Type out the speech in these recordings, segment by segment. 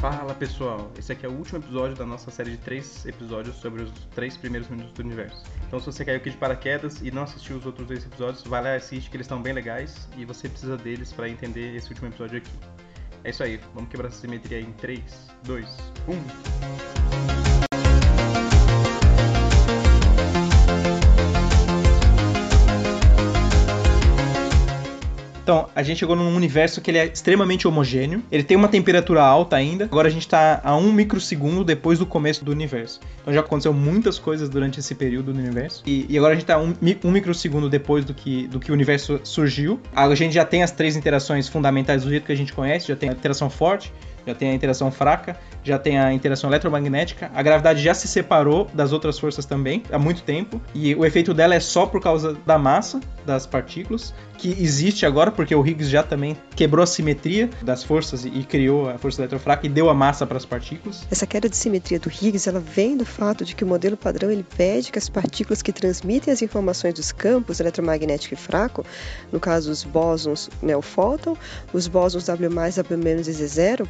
Fala pessoal, esse aqui é o último episódio da nossa série de três episódios sobre os três primeiros minutos do universo. Então se você caiu aqui de paraquedas e não assistiu os outros dois episódios, vai lá e assiste que eles estão bem legais e você precisa deles para entender esse último episódio aqui. É isso aí, vamos quebrar essa simetria em 3, 2, 1. Então, a gente chegou num universo que ele é extremamente homogêneo. Ele tem uma temperatura alta ainda. Agora a gente tá a um microsegundo depois do começo do universo. Então já aconteceu muitas coisas durante esse período do universo. E, e agora a gente tá um, um microsegundo depois do que, do que o universo surgiu. A gente já tem as três interações fundamentais do jeito que a gente conhece. Já tem a interação forte, já tem a interação fraca, já tem a interação eletromagnética. A gravidade já se separou das outras forças também há muito tempo. E o efeito dela é só por causa da massa das partículas, que existe agora, porque o Higgs já também quebrou a simetria das forças e criou a força eletrofraca e deu a massa para as partículas. Essa queda de simetria do Higgs ela vem do fato de que o modelo padrão ele pede que as partículas que transmitem as informações dos campos eletromagnético e fraco, no caso os bósons né, o fóton, os bósons W+, W- e Z0,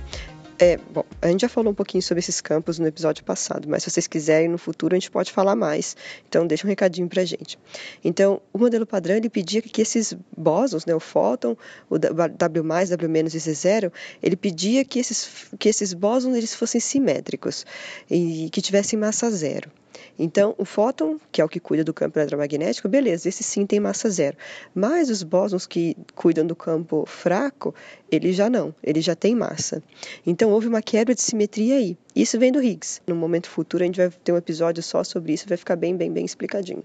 é, bom, a gente já falou um pouquinho sobre esses campos no episódio passado, mas se vocês quiserem no futuro a gente pode falar mais. Então deixa um recadinho pra gente. Então, o modelo padrão ele pedia que esses bósons, né, o fóton, o W+, W- e Z0, ele pedia que esses que esses bósons eles fossem simétricos e que tivessem massa zero. Então, o fóton, que é o que cuida do campo eletromagnético, beleza, esse sim tem massa zero. Mas os bósons que cuidam do campo fraco, ele já não, ele já tem massa. Então, houve uma quebra de simetria aí. Isso vem do Higgs. No momento futuro, a gente vai ter um episódio só sobre isso, vai ficar bem, bem, bem explicadinho.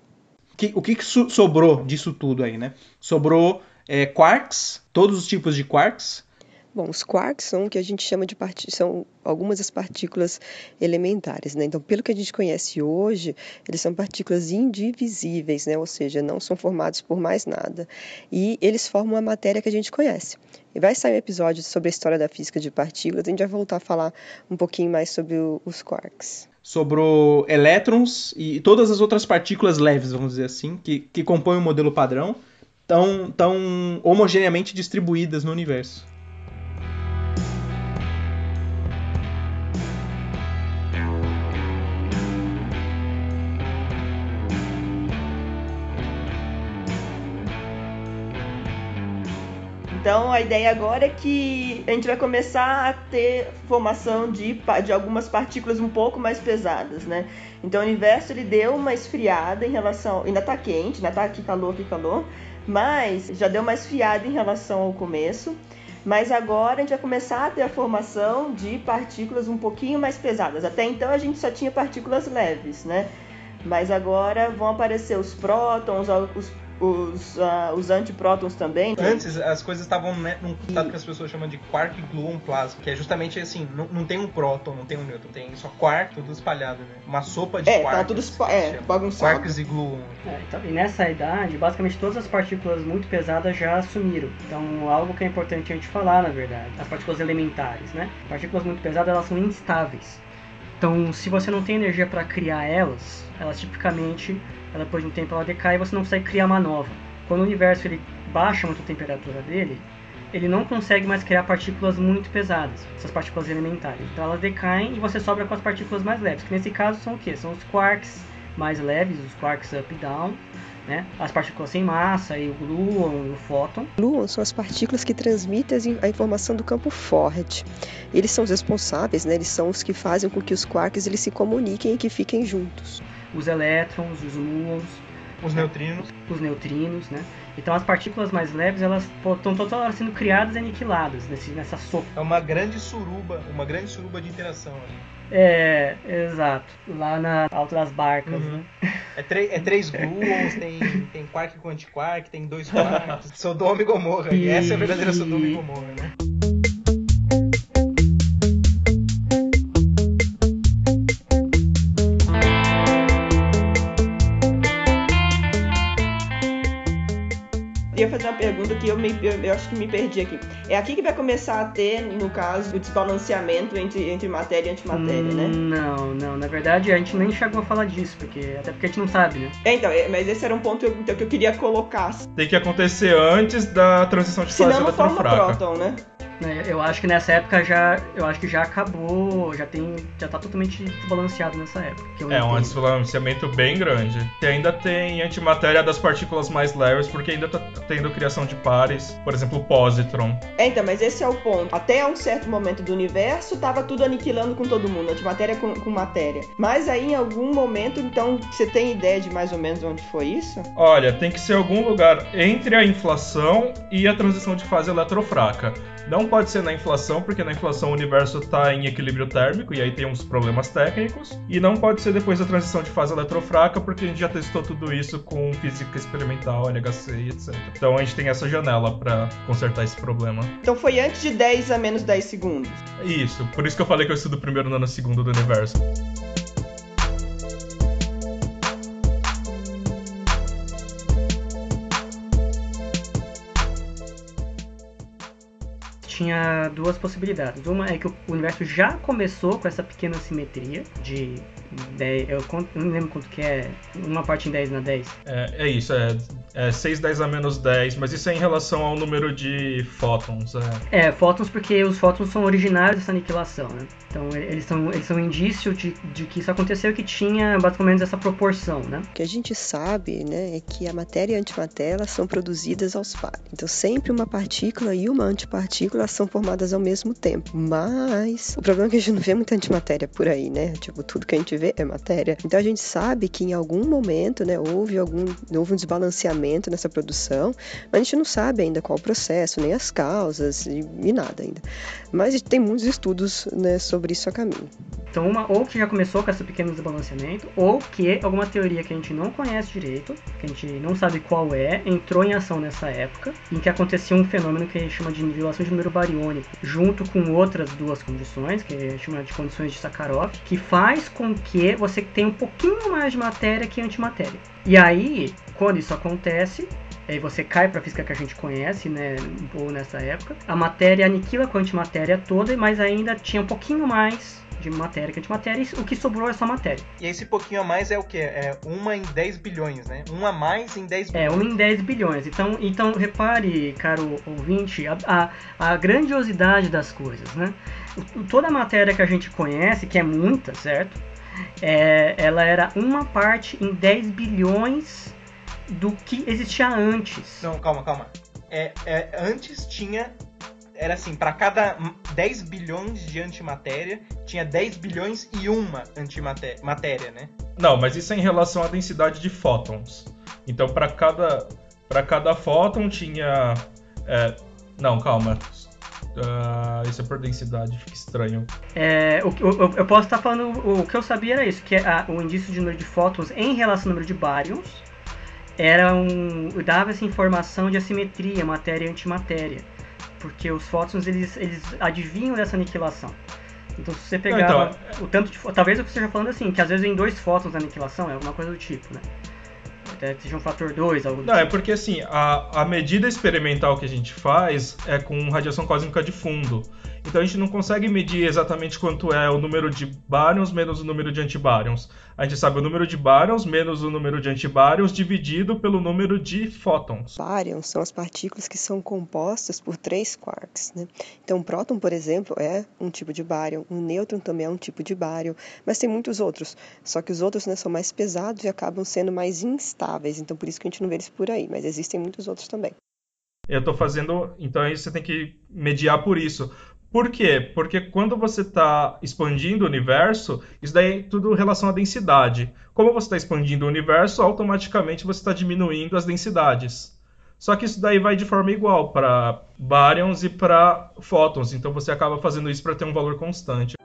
Que, o que, que so sobrou disso tudo aí, né? Sobrou é, quarks, todos os tipos de quarks, Bom, os quarks são o que a gente chama de são algumas das partículas elementares, né? Então, pelo que a gente conhece hoje, eles são partículas indivisíveis, né? Ou seja, não são formados por mais nada. E eles formam a matéria que a gente conhece. E vai sair um episódio sobre a história da física de partículas, a gente vai voltar a falar um pouquinho mais sobre o, os quarks. Sobrou elétrons e todas as outras partículas leves, vamos dizer assim, que, que compõem o modelo padrão, estão tão homogeneamente distribuídas no universo. Então a ideia agora é que a gente vai começar a ter formação de, de algumas partículas um pouco mais pesadas, né? Então o universo ele deu uma esfriada em relação. Ainda tá quente, ainda tá aqui calor, aqui calor, mas já deu uma esfriada em relação ao começo. Mas agora a gente vai começar a ter a formação de partículas um pouquinho mais pesadas. Até então a gente só tinha partículas leves, né? Mas agora vão aparecer os prótons, os os, uh, os antiprótons também. Antes as coisas estavam né, num estado que as pessoas chamam de quark gluon plasma, que é justamente assim, não, não tem um próton, não tem um nêutron, tem só quark, tudo espalhado, né? Uma sopa de é, quarks. Tá tudo é, bagunçado. Quarks e gluon. É, então, e nessa idade, basicamente todas as partículas muito pesadas já sumiram. Então, algo que é importante a gente falar, na verdade, as partículas elementares, né? Partículas muito pesadas, elas são instáveis. Então, se você não tem energia para criar elas, elas tipicamente ela depois de um tempo ela decai e você não consegue criar uma nova. Quando o universo ele baixa muito a temperatura dele, ele não consegue mais criar partículas muito pesadas, essas partículas elementares. Então elas decaem e você sobra com as partículas mais leves, que nesse caso são o que? São os quarks mais leves, os quarks up e down, né? As partículas sem massa e o gluon, o fóton. Gluon são as partículas que transmitem a informação do campo Ford. Eles são os responsáveis, né? Eles são os que fazem com que os quarks eles se comuniquem e que fiquem juntos os elétrons, os muons, os neutrinos, os neutrinos, né? Então as partículas mais leves elas estão todas elas sendo criadas e aniquiladas nesse, nessa sopa. É uma grande suruba, uma grande suruba de interação. Ali. É, exato. Lá na alta das barcas. Uhum. Né? É, é três gluons, tem, tem quark com antiquark, tem dois quarks. Sodoma e Gomorra. E... Essa é a verdadeira Sodoma e Gomorra, né? Fazer uma pergunta que eu, me, eu, eu, acho que me perdi aqui. É aqui que vai começar a ter, no caso, o desbalanceamento entre, entre matéria e antimatéria, hum, né? Não, não. Na verdade, a gente nem chegou a falar disso, porque até porque a gente não sabe, né? É, então, é, mas esse era um ponto que eu, então, que eu queria colocar. Tem que acontecer antes da transição de fase Senão não forma próton, né? Né, eu acho que nessa época já, eu acho que já acabou, já tem, já tá totalmente desbalanceado nessa época. é um desbalanceamento bem grande. E ainda tem antimatéria das partículas mais leves, porque ainda tá tendo criação de pares, por exemplo, o positron. É, então, mas esse é o ponto. Até um certo momento do universo, tava tudo aniquilando com todo mundo, antimatéria com, com matéria. Mas aí em algum momento, então, você tem ideia de mais ou menos onde foi isso? Olha, tem que ser algum lugar entre a inflação e a transição de fase eletrofraca. Não pode ser na inflação, porque na inflação o universo está em equilíbrio térmico e aí tem uns problemas técnicos. E não pode ser depois da transição de fase eletrofraca, porque a gente já testou tudo isso com física experimental, LHC e etc. Então a gente tem essa janela para consertar esse problema. Então foi antes de 10 a menos 10 segundos. Isso, por isso que eu falei que eu estudo primeiro nanosegundo do universo. Tinha duas possibilidades. Uma é que o universo já começou com essa pequena simetria de 10, eu, eu não lembro quanto que é, uma parte em 10 na 10. É, é isso, é, é 6, 10 a menos 10, mas isso é em relação ao número de fótons. É, é fótons porque os fótons são originários dessa aniquilação, né? Então eles são, eles são indício de, de que isso aconteceu e que tinha basicamente essa proporção, né? O que a gente sabe, né, é que a matéria e a antimatéria são produzidas aos pares. Então sempre uma partícula e uma antipartícula são formadas ao mesmo tempo. Mas o problema é que a gente não vê muita antimatéria por aí, né? Tipo, tudo que a gente vê é matéria. Então a gente sabe que em algum momento, né, houve algum houve um desbalanceamento nessa produção, mas a gente não sabe ainda qual o processo, nem as causas e, e nada ainda. Mas tem muitos estudos né, sobre isso a caminho. Então, uma, ou que já começou com esse pequeno desbalanceamento, ou que alguma teoria que a gente não conhece direito, que a gente não sabe qual é, entrou em ação nessa época, em que acontecia um fenômeno que a gente chama de nivelação de número bariônico, junto com outras duas condições, que a gente chama de condições de Sakharov, que faz com que você tenha um pouquinho mais de matéria que antimatéria. E aí, quando isso acontece, aí você cai para a física que a gente conhece, né, ou nessa época, a matéria aniquila com a antimatéria toda, mas ainda tinha um pouquinho mais de matéria que antimatéria, e o que sobrou é só matéria. E esse pouquinho a mais é o que? É uma em 10 bilhões, né? Um a mais em 10 bilhões. É, uma em 10 bilhões. Então, então repare, caro ouvinte, a, a, a grandiosidade das coisas, né? Toda a matéria que a gente conhece, que é muita, certo? É, ela era uma parte em 10 bilhões do que existia antes. Não, calma, calma. É, é, antes tinha era assim, para cada 10 bilhões de antimatéria, tinha 10 bilhões e uma antimatéria, né? Não, mas isso é em relação à densidade de fótons. Então, para cada, para cada fóton tinha. É, não, calma. Uh, isso é por densidade, fica estranho. É, o, o, eu posso estar falando. O que eu sabia era isso, que a, o indício de número de fótons em relação ao número de baryons era um, dava essa informação de assimetria, matéria e antimatéria porque os fótons eles, eles adivinham dessa aniquilação. Então se você pegar então, o tanto de talvez eu esteja falando assim, que às vezes em dois fótons da aniquilação, é alguma coisa do tipo, né? Até que seja um fator 2, algo do Não, é tipo. é porque assim, a, a medida experimental que a gente faz é com radiação cósmica de fundo. Então a gente não consegue medir exatamente quanto é o número de baryons menos o número de antibaryons. A gente sabe o número de baryons menos o número de antibaryons dividido pelo número de fótons. Baryons são as partículas que são compostas por três quarks. Né? Então, um próton, por exemplo, é um tipo de báryon, um nêutron também é um tipo de báryon, mas tem muitos outros. Só que os outros né, são mais pesados e acabam sendo mais instáveis. Então, por isso que a gente não vê eles por aí, mas existem muitos outros também. Eu estou fazendo. Então aí você tem que mediar por isso. Por quê? Porque quando você está expandindo o universo, isso daí é tudo em relação à densidade. Como você está expandindo o universo, automaticamente você está diminuindo as densidades. Só que isso daí vai de forma igual para baryons e para fótons, então você acaba fazendo isso para ter um valor constante.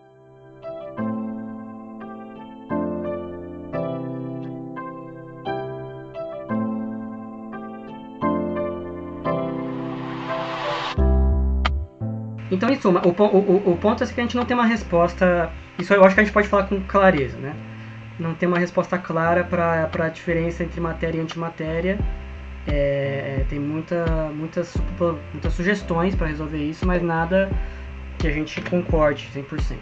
Então, em suma, o, o, o ponto é que a gente não tem uma resposta. Isso eu acho que a gente pode falar com clareza, né? Não tem uma resposta clara para a diferença entre matéria e antimatéria. É, tem muita, muitas, muitas sugestões para resolver isso, mas nada que a gente concorde 100%.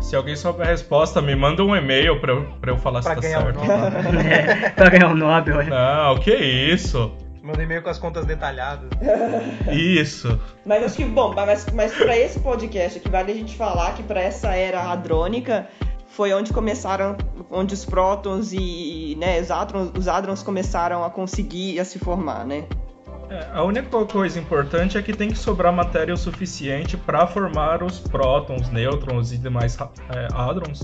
Se alguém souber a resposta, me manda um e-mail pra eu, pra eu falar pra se tá certo. Um é, pra ganhar o um Nobel. É. Não, que isso? Manda e-mail com as contas detalhadas. Isso. Mas acho que, bom, mas, mas para esse podcast aqui, vale a gente falar que para essa era hadrônica foi onde começaram, onde os prótons e né, os, hadrons, os hadrons começaram a conseguir a se formar, né? É, a única coisa importante é que tem que sobrar matéria o suficiente para formar os prótons, nêutrons e demais é, hadrons,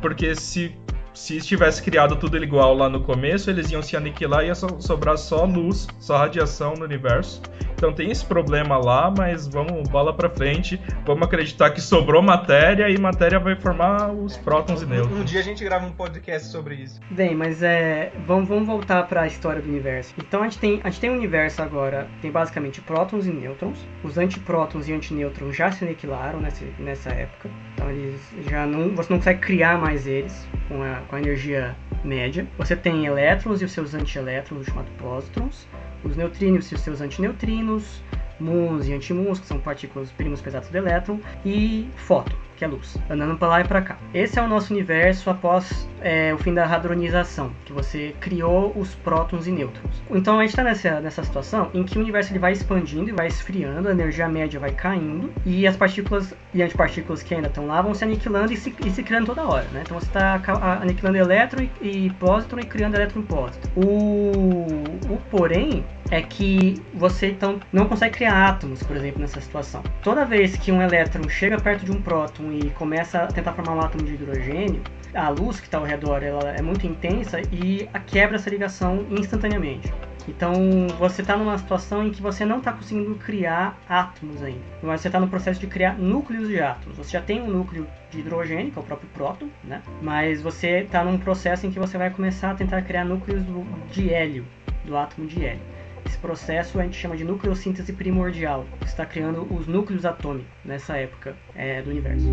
porque se se tivesse criado tudo igual lá no começo, eles iam se aniquilar e ia so sobrar só luz, só radiação no universo. Então tem esse problema lá, mas vamos bola para frente. Vamos acreditar que sobrou matéria e matéria vai formar os prótons e nêutrons. Um dia a gente grava um podcast sobre isso. Bem, mas é, vamos, vamos voltar para a história do universo. Então a gente tem a gente tem um universo agora, tem basicamente prótons e nêutrons. Os antiprótons e antinêutrons já se aniquilaram nessa, nessa época. Então eles já não você não consegue criar mais eles com a, com a energia média. Você tem elétrons e os seus antielétrons, chamados pósitrons. Os neutrínios e os seus antineutrinos, muons e antimuons, que são partículas primos pesados do elétron, e fóton, que é luz, andando para lá e para cá. Esse é o nosso universo após é, o fim da hadronização, que você criou os prótons e nêutrons. Então a gente está nessa, nessa situação em que o universo ele vai expandindo e vai esfriando, a energia média vai caindo e as partículas e antipartículas que ainda estão lá vão se aniquilando e se, e se criando toda hora. Né? Então você está aniquilando elétron e, e pósitron e criando elétron e pósitron. O, o porém é que você então não consegue criar átomos, por exemplo, nessa situação. Toda vez que um elétron chega perto de um próton e começa a tentar formar um átomo de hidrogênio, a luz que está ao redor ela é muito intensa e quebra essa ligação instantaneamente. Então você está numa situação em que você não está conseguindo criar átomos ainda, mas você está no processo de criar núcleos de átomos. Você já tem um núcleo de hidrogênio, que é o próprio próton, né? mas você está num processo em que você vai começar a tentar criar núcleos de hélio, do átomo de hélio. Esse processo a gente chama de nucleossíntese primordial. Você está criando os núcleos atômicos nessa época é, do universo.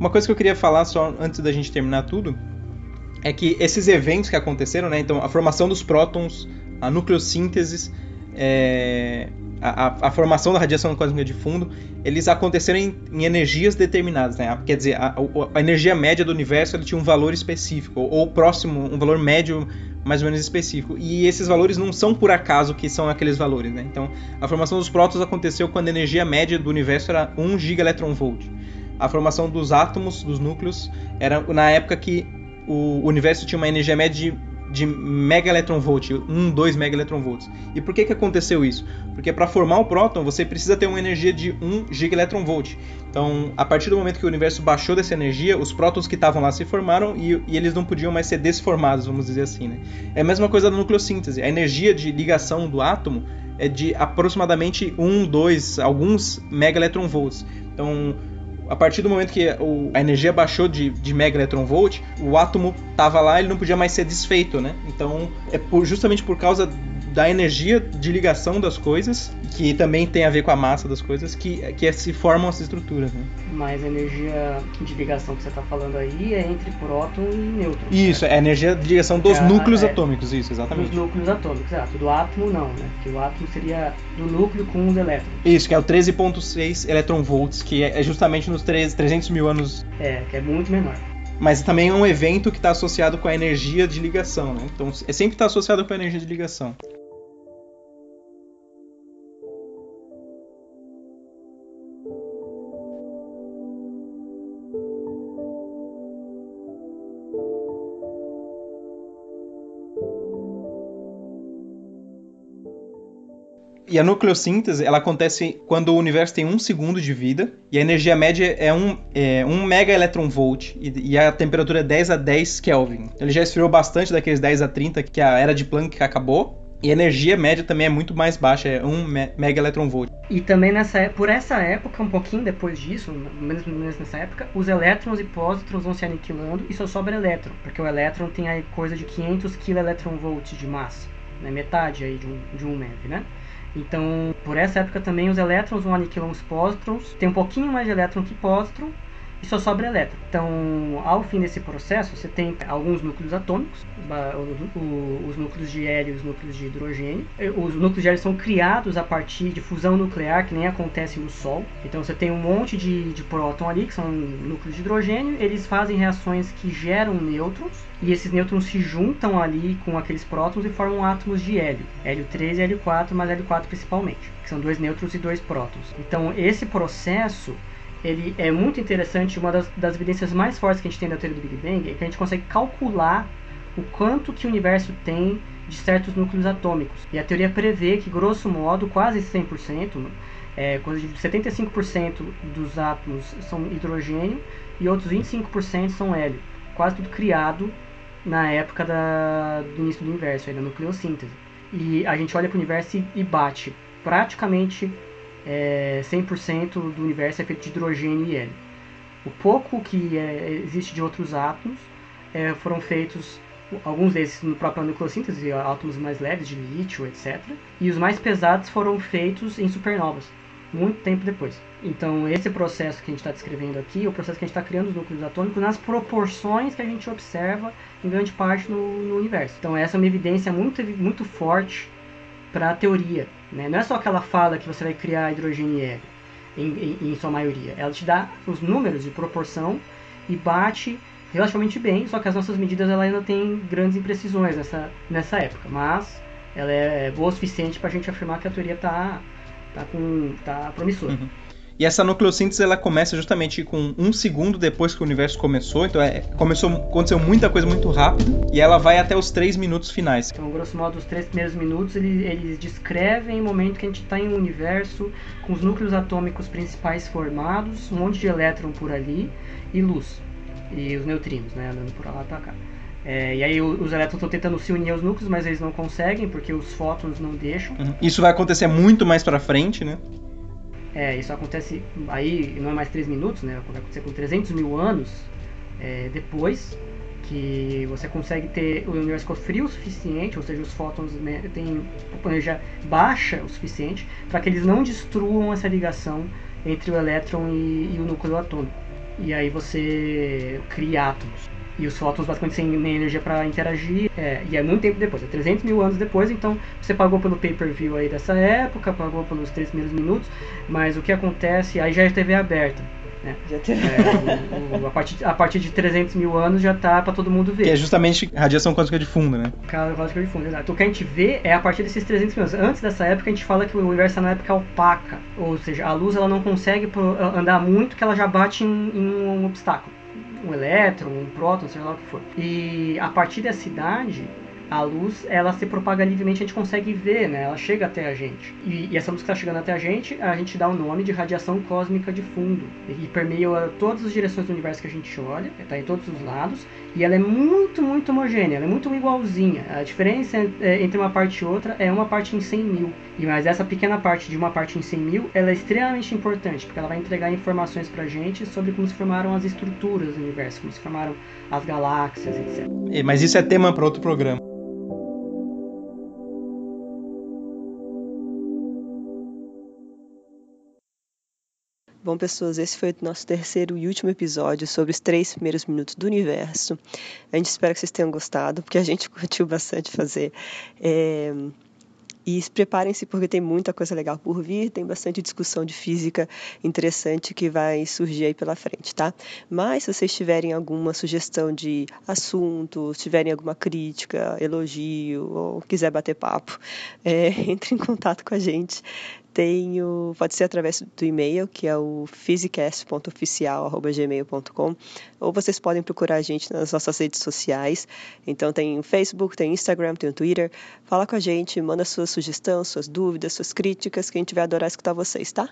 Uma coisa que eu queria falar só antes da gente terminar tudo é que esses eventos que aconteceram, né? Então, a formação dos prótons, a nucleossíntese, é, a, a, formação da radiação cósmica de fundo, eles aconteceram em, em energias determinadas, né? Quer dizer, a, a, energia média do universo tinha um valor específico, ou, ou, próximo, um valor médio mais ou menos específico. E esses valores não são por acaso que são aqueles valores, né? Então, a formação dos prótons aconteceu quando a energia média do universo era 1 gigaelectronvolt a formação dos átomos, dos núcleos, era na época que o universo tinha uma energia média de, de mega electronvolt, 1, 2 mega electronvolts. E por que, que aconteceu isso? Porque para formar o próton você precisa ter uma energia de 1 gigaelectronvolt. Então, a partir do momento que o universo baixou dessa energia, os prótons que estavam lá se formaram e, e, eles não podiam mais ser desformados, vamos dizer assim. Né? É a mesma coisa da nucleossíntese. A energia de ligação do átomo é de aproximadamente 1, 2, alguns mega electronvolts. Então, a partir do momento que o, a energia baixou de, de mega electron volt, o átomo estava lá, ele não podia mais ser desfeito, né? Então, é por, justamente por causa da energia de ligação das coisas, que também tem a ver com a massa das coisas, que, que se formam essas estruturas. Né? Mas a energia de ligação que você está falando aí é entre próton e nêutron. Isso, é a energia de ligação dos é, núcleos é, atômicos, isso, exatamente. Dos núcleos atômicos, exato. Do átomo não, né? Porque o átomo seria do núcleo com os elétrons. Isso, que é o 13.6 eletronvolts, que é, é justamente nos 300 mil anos. É, que é muito menor mas também é um evento que está associado com a energia de ligação, né? Então, é sempre está associado com a energia de ligação. E a nucleossíntese, ela acontece quando o universo tem um segundo de vida e a energia média é um, é, um mega electron volt e, e, a temperatura é 10 a 10 Kelvin. Ele já esfriou bastante daqueles 10 a 30 que a era de Planck acabou. E a energia média também é muito mais baixa, é 1 mega electron volt. E também nessa por essa época, um pouquinho depois disso, menos, menos nessa época, os elétrons e pósitrons vão se aniquilando e só sobra elétron, porque o elétron tem aí coisa de 500 kV de massa, né, metade aí de um, de um MeV, né? Então, por essa época também os elétrons vão aniquilar os pósitrons, tem um pouquinho mais de elétron que pósitron, e só sobra elétron. Então, ao fim desse processo, você tem alguns núcleos atômicos, os núcleos de hélio e os núcleos de hidrogênio. Os núcleos de hélio são criados a partir de fusão nuclear, que nem acontece no Sol. Então, você tem um monte de, de próton ali, que são núcleos de hidrogênio, eles fazem reações que geram nêutrons, e esses nêutrons se juntam ali com aqueles prótons e formam átomos de hélio. Hélio 3 e hélio 4, mas hélio 4 principalmente, que são dois nêutrons e dois prótons. Então, esse processo ele é muito interessante. Uma das, das, evidências mais fortes que a gente tem da teoria do Big Bang é que a gente consegue calcular o quanto que o universo tem de certos núcleos atômicos. E a teoria prevê que, grosso modo, quase 100%, é, coisa de 75% dos átomos são hidrogênio e outros 25% são hélio. Quase tudo criado na época da, do início do universo, aí, da nucleossíntese. E a gente olha para o universo e, e bate praticamente é, 100% do universo é feito de hidrogênio e hélio. O pouco que é, existe de outros átomos é, foram feitos, alguns desses no próprio nucleossíntese, átomos mais leves, de lítio, etc. E os mais pesados foram feitos em supernovas, muito tempo depois. Então, esse processo que a gente está descrevendo aqui é o processo que a gente está criando os núcleos atômicos nas proporções que a gente observa em grande parte no, no universo. Então, essa é uma evidência muito, muito forte para a teoria. Né? Não é só aquela fala que você vai criar hidrogênio e hélio, em, em, em sua maioria. Ela te dá os números de proporção e bate relativamente bem, só que as nossas medidas ela ainda tem grandes imprecisões nessa, nessa época, mas ela é boa o suficiente para a gente afirmar que a teoria está tá com, tá promissora. Uhum. E essa nucleossíntese ela começa justamente com um segundo depois que o universo começou, então é, começou, aconteceu muita coisa muito rápido e ela vai até os três minutos finais. Então, grosso modo, os três primeiros minutos eles, eles descrevem o momento que a gente está em um universo com os núcleos atômicos principais formados, um monte de elétron por ali e luz e os neutrinos, né, andando por lá para cá. É, e aí os elétrons estão tentando se unir aos núcleos, mas eles não conseguem porque os fótons não deixam. Uhum. Isso vai acontecer muito mais para frente, né? É, isso acontece aí, não é mais 3 minutos, né? Vai acontecer com 300 mil anos é, depois que você consegue ter o universo frio o suficiente, ou seja, os fótons né, têm energia baixa o suficiente para que eles não destruam essa ligação entre o elétron e, e o núcleo atômico. E aí você cria átomos. E os fótons basicamente sem nem energia para interagir. É, e é muito tempo depois, é 300 mil anos depois. Então você pagou pelo pay-per-view aí dessa época, pagou pelos três primeiros minutos. Mas o que acontece, aí já é TV aberta. Né? Já teve. É, o, o, a, partir, a partir de 300 mil anos já tá para todo mundo ver. Que é justamente radiação quântica de fundo, né? Quântica de fundo, exato. O que a gente vê é a partir desses 300 mil anos. Antes dessa época a gente fala que o universo está na época opaca. Ou seja, a luz ela não consegue andar muito que ela já bate em, em um obstáculo um elétron, um próton, seja lá o que for. E a partir dessa idade, a luz ela se propaga livremente, a gente consegue ver, né? Ela chega até a gente. E, e essa luz que está chegando até a gente, a gente dá o nome de radiação cósmica de fundo. E permeia todas as direções do universo que a gente olha, está em todos os lados. E ela é muito, muito homogênea, ela é muito igualzinha. A diferença é, entre uma parte e outra é uma parte em 100 mil. E mas essa pequena parte de uma parte em 100 mil, ela é extremamente importante, porque ela vai entregar informações pra gente sobre como se formaram as estruturas do universo, como se formaram as galáxias, etc. Mas isso é tema para outro programa. Bom, pessoas, esse foi o nosso terceiro e último episódio sobre os três primeiros minutos do universo. A gente espera que vocês tenham gostado, porque a gente curtiu bastante fazer. É... E preparem-se porque tem muita coisa legal por vir, tem bastante discussão de física interessante que vai surgir aí pela frente, tá? Mas se vocês tiverem alguma sugestão de assunto, tiverem alguma crítica, elogio ou quiser bater papo, é, entre em contato com a gente tenho, pode ser através do e-mail, que é o physicast.oficial.gmail.com, ou vocês podem procurar a gente nas nossas redes sociais. Então tem Facebook, tem Instagram, tem Twitter. Fala com a gente, manda sua sugestão, suas dúvidas, suas críticas, que a gente vai adorar escutar vocês, tá?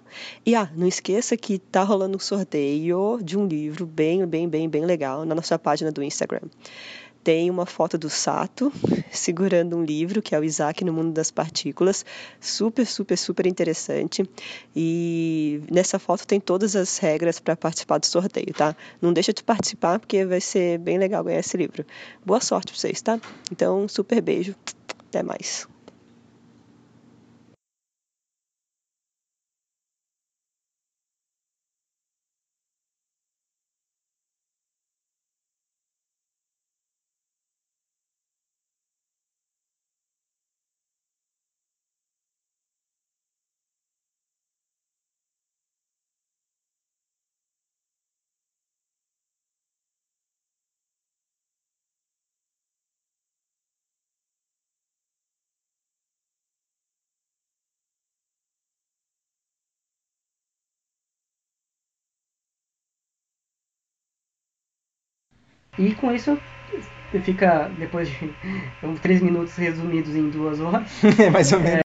E ah, não esqueça que tá rolando um sorteio de um livro bem, bem, bem, bem legal na nossa página do Instagram tem uma foto do Sato segurando um livro, que é o Isaac no Mundo das Partículas. Super, super, super interessante. E nessa foto tem todas as regras para participar do sorteio, tá? Não deixa de participar, porque vai ser bem legal ganhar esse livro. Boa sorte para vocês, tá? Então, super beijo. Até mais. E com isso fica, depois de três minutos resumidos em duas horas, Mais ou menos.